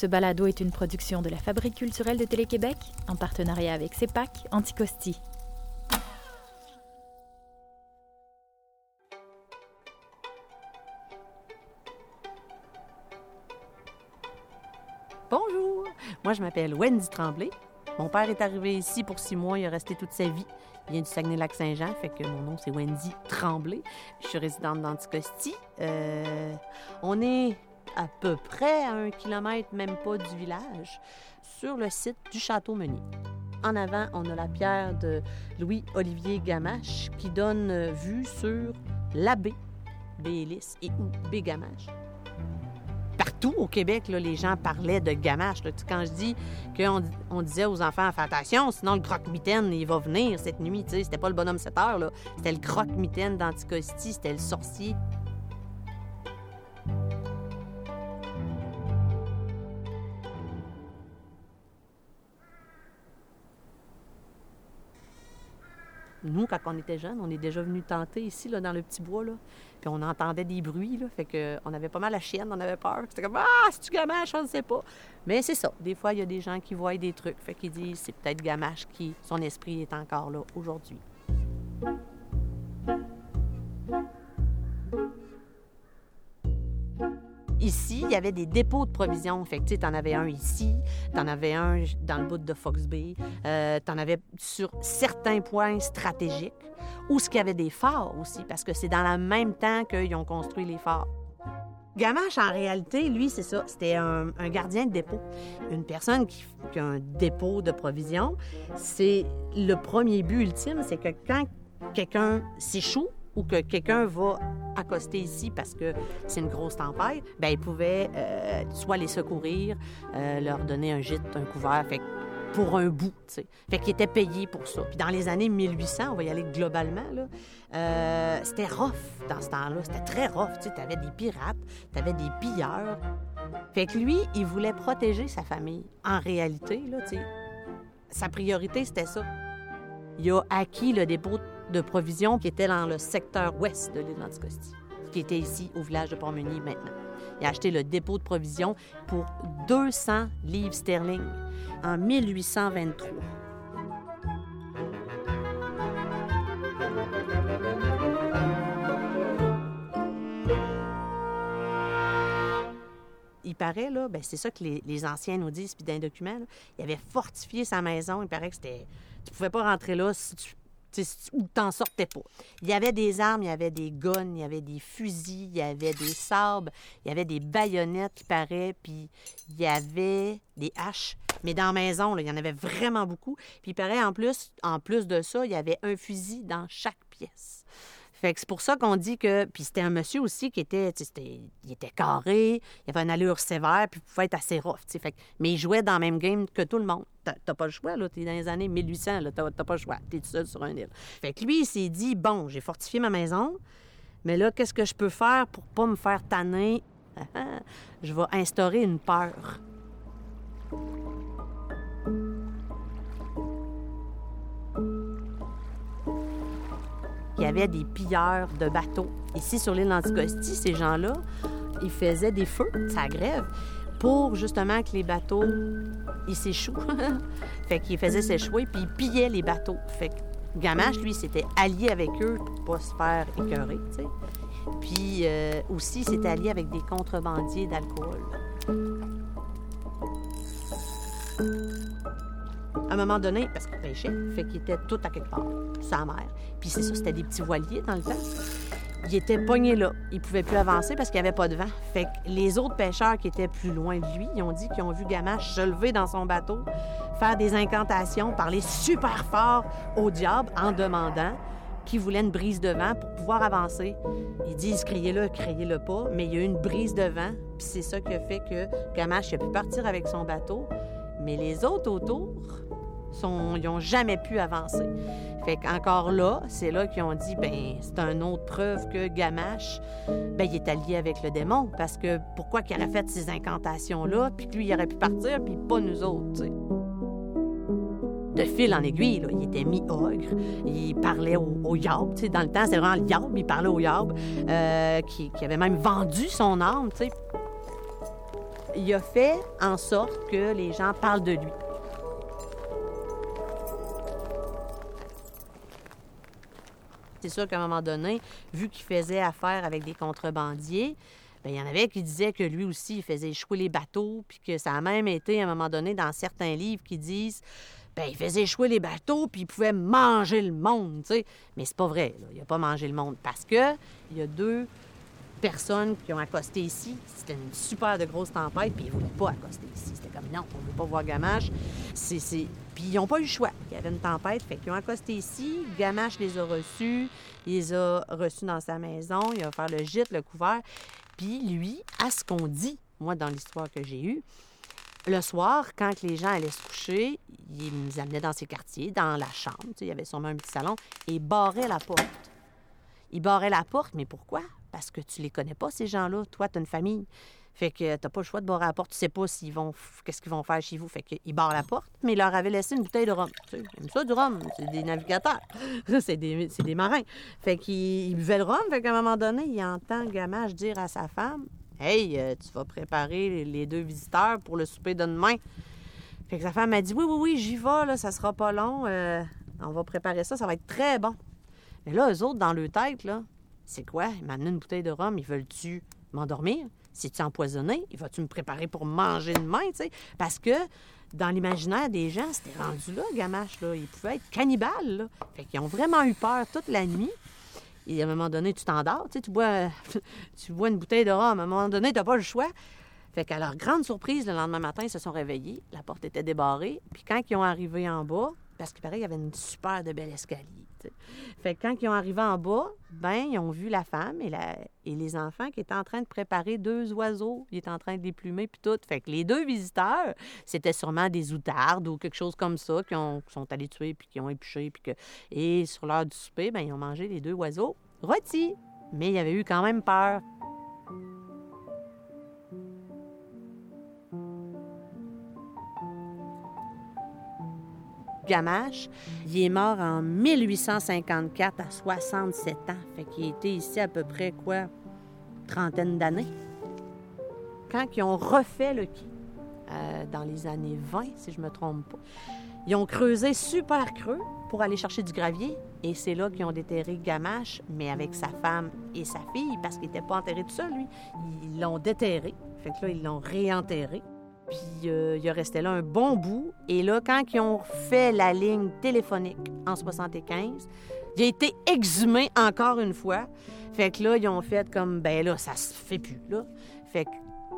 Ce balado est une production de la Fabrique culturelle de Télé-Québec en partenariat avec CEPAC Anticosti. Bonjour, moi je m'appelle Wendy Tremblay. Mon père est arrivé ici pour six mois, il est resté toute sa vie. Il vient du Saguenay-Lac-Saint-Jean, fait que mon nom c'est Wendy Tremblay. Je suis résidente d'Anticosti. Euh, on est à peu près à un kilomètre, même pas du village, sur le site du Château Meunier. En avant, on a la pierre de Louis-Olivier Gamache qui donne vue sur la baie Bélis et ou baie Gamache. Partout au Québec, là, les gens parlaient de Gamache. là. Quand je dis qu'on on disait aux enfants, fais attention, sinon le croque-mitaine, il va venir cette nuit. C'était pas le bonhomme 7 heures, c'était le croque-mitaine d'Anticosti, c'était le sorcier. Nous, quand on était jeunes, on est déjà venus tenter ici, dans le petit bois, là. Puis on entendait des bruits, là. Fait avait pas mal la chienne, on avait peur. C'était comme Ah, c'est-tu Gamache? On ne sait pas. Mais c'est ça. Des fois, il y a des gens qui voient des trucs. Fait qu'ils disent c'est peut-être Gamache qui, son esprit est encore là aujourd'hui. Ici, il y avait des dépôts de provisions. Fait que, tu t'en avais un ici, t'en avais un dans le bout de Fox Bay, euh, t'en avais sur certains points stratégiques, où ce qu'il y avait des forts aussi, parce que c'est dans le même temps qu'ils ont construit les forts. Gamache, en réalité, lui, c'est ça. C'était un, gardien de dépôt. Une personne qui a un dépôt de provisions, c'est le premier but ultime, c'est que quand quelqu'un s'échoue ou que quelqu'un va accoster ici parce que c'est une grosse tempête, ben il pouvait euh, soit les secourir, euh, leur donner un gîte, un couvert, fait pour un bout, tu sais. Fait qu'il était payé pour ça. Puis dans les années 1800, on va y aller globalement, là, euh, c'était rough dans ce temps-là. C'était très rough, tu sais. T'avais des pirates, t'avais des pilleurs. Fait que lui, il voulait protéger sa famille. En réalité, là, tu sais, sa priorité, c'était ça. Il a acquis le dépôt de provisions qui était dans le secteur ouest de l'île d'Anticosti, qui était ici au village de Port-Meunier maintenant. Il a acheté le dépôt de provisions pour 200 livres sterling en 1823. Il paraît, là, ben c'est ça que les, anciens nous disent, puis documents, là, il avait fortifié sa maison. Il paraît que c'était. Tu pouvais pas rentrer là si tu. Ou t'en sortais pas. Il y avait des armes, il y avait des guns, il y avait des fusils, il y avait des sabres, il y avait des baïonnettes, qui paraît, puis il y avait des haches. Mais dans la maison, il y en avait vraiment beaucoup. Puis il paraît, en plus, en plus de ça, il y avait un fusil dans chaque pièce. Fait que c'est pour ça qu'on dit que. Puis c'était un monsieur aussi qui était. Il était carré, il avait une allure sévère, puis il pouvait être assez rough. Fait que- mais il jouait dans le même game que tout le monde. T'as pas le choix, là. T'es dans les années 1800, là. T'as pas le choix. T'es tout seul sur un île. Fait que lui, il s'est dit bon, j'ai fortifié ma maison, mais là, qu'est-ce que je peux faire pour pas me faire tanner? Je vais instaurer une peur. Il y avait des pilleurs de bateaux. Ici, sur l'île d'Anticosti, ces gens-là, ils faisaient des feux, ça grève, pour justement que les bateaux, ils s'échouent. fait qu'ils faisaient s'échouer, puis ils pillaient les bateaux. Fait que Gamache, lui, s'était allié avec eux pour pas se faire écœurer, tu sais. Puis euh, aussi, il s'était allié avec des contrebandiers d'alcool. À un moment donné, parce qu'il pêchait, fait qu'il était tout à quelque part, sa mer. Puis c'est ça, c'était des petits voiliers dans le temps. Il était pogné là. Il pouvait plus avancer parce qu'il n'y avait pas de vent. Fait que les autres pêcheurs qui étaient plus loin de lui, ont dit qu'ils ont vu Gamache se lever dans son bateau, faire des incantations, parler super fort au diable en demandant qu'il voulait une brise de vent pour pouvoir avancer. Ils disent criez-le, criez-le pas, mais il y a eu une brise de vent, puis c'est ça qui a fait que Gamache a pu partir avec son bateau, mais les autres autour, ils n'ont jamais pu avancer. Fait qu'encore là, c'est là qu'ils ont dit, ben c'est une autre preuve que Gamache, ben il est allié avec le démon, parce que pourquoi qu'il aurait fait ces incantations-là, puis que lui, il aurait pu partir, puis pas nous autres, tu sais. De fil en aiguille, il était mi-ogre, il parlait au, au yarb, tu sais, dans le temps, c'était vraiment le yarb, il parlait au yarb, euh, qui, qui avait même vendu son âme, tu sais. il a fait en sorte que les gens parlent de lui. C'est sûr qu'à un moment donné, vu qu'il faisait affaire avec des contrebandiers, bien, il y en avait qui disaient que lui aussi, il faisait échouer les bateaux, puis que ça a même été à un moment donné dans certains livres qui disent ben, il faisait échouer les bateaux, puis il pouvait manger le monde, tu sais. Mais c'est pas vrai, il n'a pas mangé le monde, parce que il y a deux personnes qui ont accosté ici. C'était une super de grosse tempête, puis ils ne voulaient pas accoster ici. C'était comme non, on ne veut pas voir Gamache. Puis ils n'ont pas eu le choix. Il y avait une tempête, fait qu'ils ont accosté ici. Gamache les a reçus. Il les a reçus dans sa maison. Il a fait le gîte, le couvert. Puis lui, à ce qu'on dit, moi, dans l'histoire que j'ai eue, le soir, quand les gens allaient se coucher, il nous amenait dans ses quartiers, dans la chambre. il y avait sûrement un petit salon, et il barrait la porte. Il barrait la porte, mais pourquoi? Parce que tu les connais pas, ces gens-là. Toi, tu une famille. Fait que t'as pas le choix de barrer la porte. Tu sais pas s'ils vont qu'est-ce qu'ils vont faire chez vous. Fait qu'ils barrent la porte, mais ils leur avaient laissé une bouteille de rhum. Tu sais, ça du rhum. C'est des navigateurs. c'est des, des, marins. Fait qu'ils buvaient le rhum. Fait qu'à un moment donné, il entend Gamache dire à sa femme Hey, euh, tu vas préparer les deux visiteurs pour le souper de demain. Fait que sa femme a dit Oui, oui, oui, j'y vais, là, ça sera pas long. Euh, on va préparer ça, ça va être très bon. Mais là, eux autres, dans leur tête, là, c'est quoi? Il m'a amené une bouteille de rhum, ils veulent-tu m'endormir? Si tu empoisonné, il va-tu me préparer pour manger demain, tu sais? Parce que dans l'imaginaire des gens, c'était rendu là, Gamache, là. Il pouvait être cannibale, là. Fait qu'ils ont vraiment eu peur toute la nuit. Et à un moment donné, tu t'endors, tu bois, une bouteille de rhum. À un moment donné, tu n'as pas le choix. Fait qu'à leur grande surprise, le lendemain matin, ils se sont réveillés. La porte était débarrée. Puis quand ils ont arrivé en bas, parce qu'il paraît y avait une super de belle escalier. Fait que quand ils ont arrivé en bas, ben ils ont vu la femme et, les enfants qui étaient en train de préparer deux oiseaux. Ils étaient en train de les plumer puis tout. Fait que les deux visiteurs, c'était sûrement des outardes ou quelque chose comme ça qui, ont, sont allés tuer puis qui ont épluché et sur l'heure du souper, ben ils ont mangé les deux oiseaux rôtis. Mais il y avait eu quand même peur. Gamache. Il est mort en 1854 à 67 ans. Fait qu'il était ici à peu près, quoi, trentaine d'années. Quand ils ont refait le quai, euh, dans les années 20, si je me trompe pas, ils ont creusé super creux pour aller chercher du gravier. Et c'est là qu'ils ont déterré Gamache, mais avec sa femme et sa fille, parce qu'il n'était pas enterré tout seul, lui. Ils l'ont déterré. Fait que là, ils l'ont réenterré. Puis euh, il a resté là un bon bout. Et là, quand ils ont fait la ligne téléphonique en 75, il a été exhumé encore une fois. Fait que là, ils ont fait comme, ben là, ça se fait plus. Fait que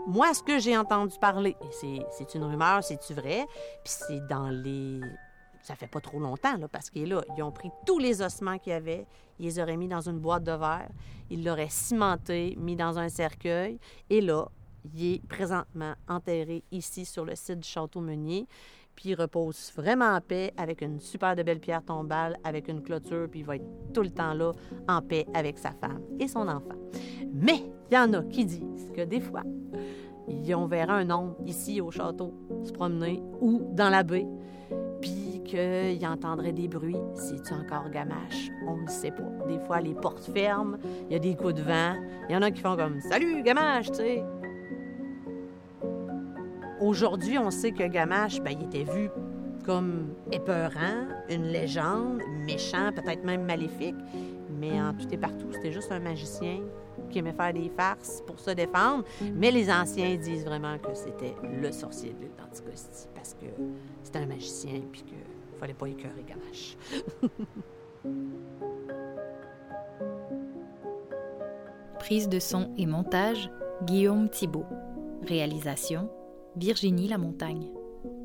moi, ce que j'ai entendu parler, c'est une rumeur, c'est-tu vrai? Puis c'est dans les... Ça fait pas trop longtemps, là, parce qu'ils là, ils ont pris tous les ossements qu'il y avait, ils les auraient mis dans une boîte de verre, ils l'auraient cimenté, mis dans un cercueil, et là, il est présentement enterré ici sur le site du Château Meunier. Puis il repose vraiment en paix avec une super de belle pierre tombale, avec une clôture, puis il va être tout le temps là en paix avec sa femme et son enfant. Mais il y en a qui disent que des fois, on verra un homme ici au château se promener ou dans la baie, puis qu'il entendrait des bruits. C'est-tu encore gamache? On ne sait pas. Des fois, les portes ferment, il y a des coups de vent. Il y en a qui font comme Salut, gamache, tu sais. Aujourd'hui, on sait que Gamache, ben, il était vu comme épeurant, une légende, méchant, peut-être même maléfique. Mais en tout et partout, c'était juste un magicien qui aimait faire des farces pour se défendre. Mais les anciens disent vraiment que c'était le sorcier de l'île parce que c'était un magicien et qu'il ne fallait pas écœurer Gamache. Prise de son et montage, Guillaume Thibault. Réalisation, Virginie Lamontagne.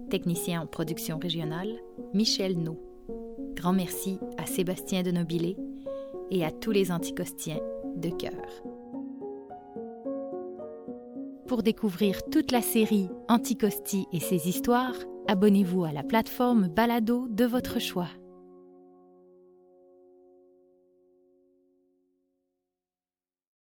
Technicien en production régionale, Michel No. Grand merci à Sébastien de Nobilé et à tous les anticostiens de cœur. Pour découvrir toute la série Anticosti et ses histoires, abonnez-vous à la plateforme Balado de votre choix.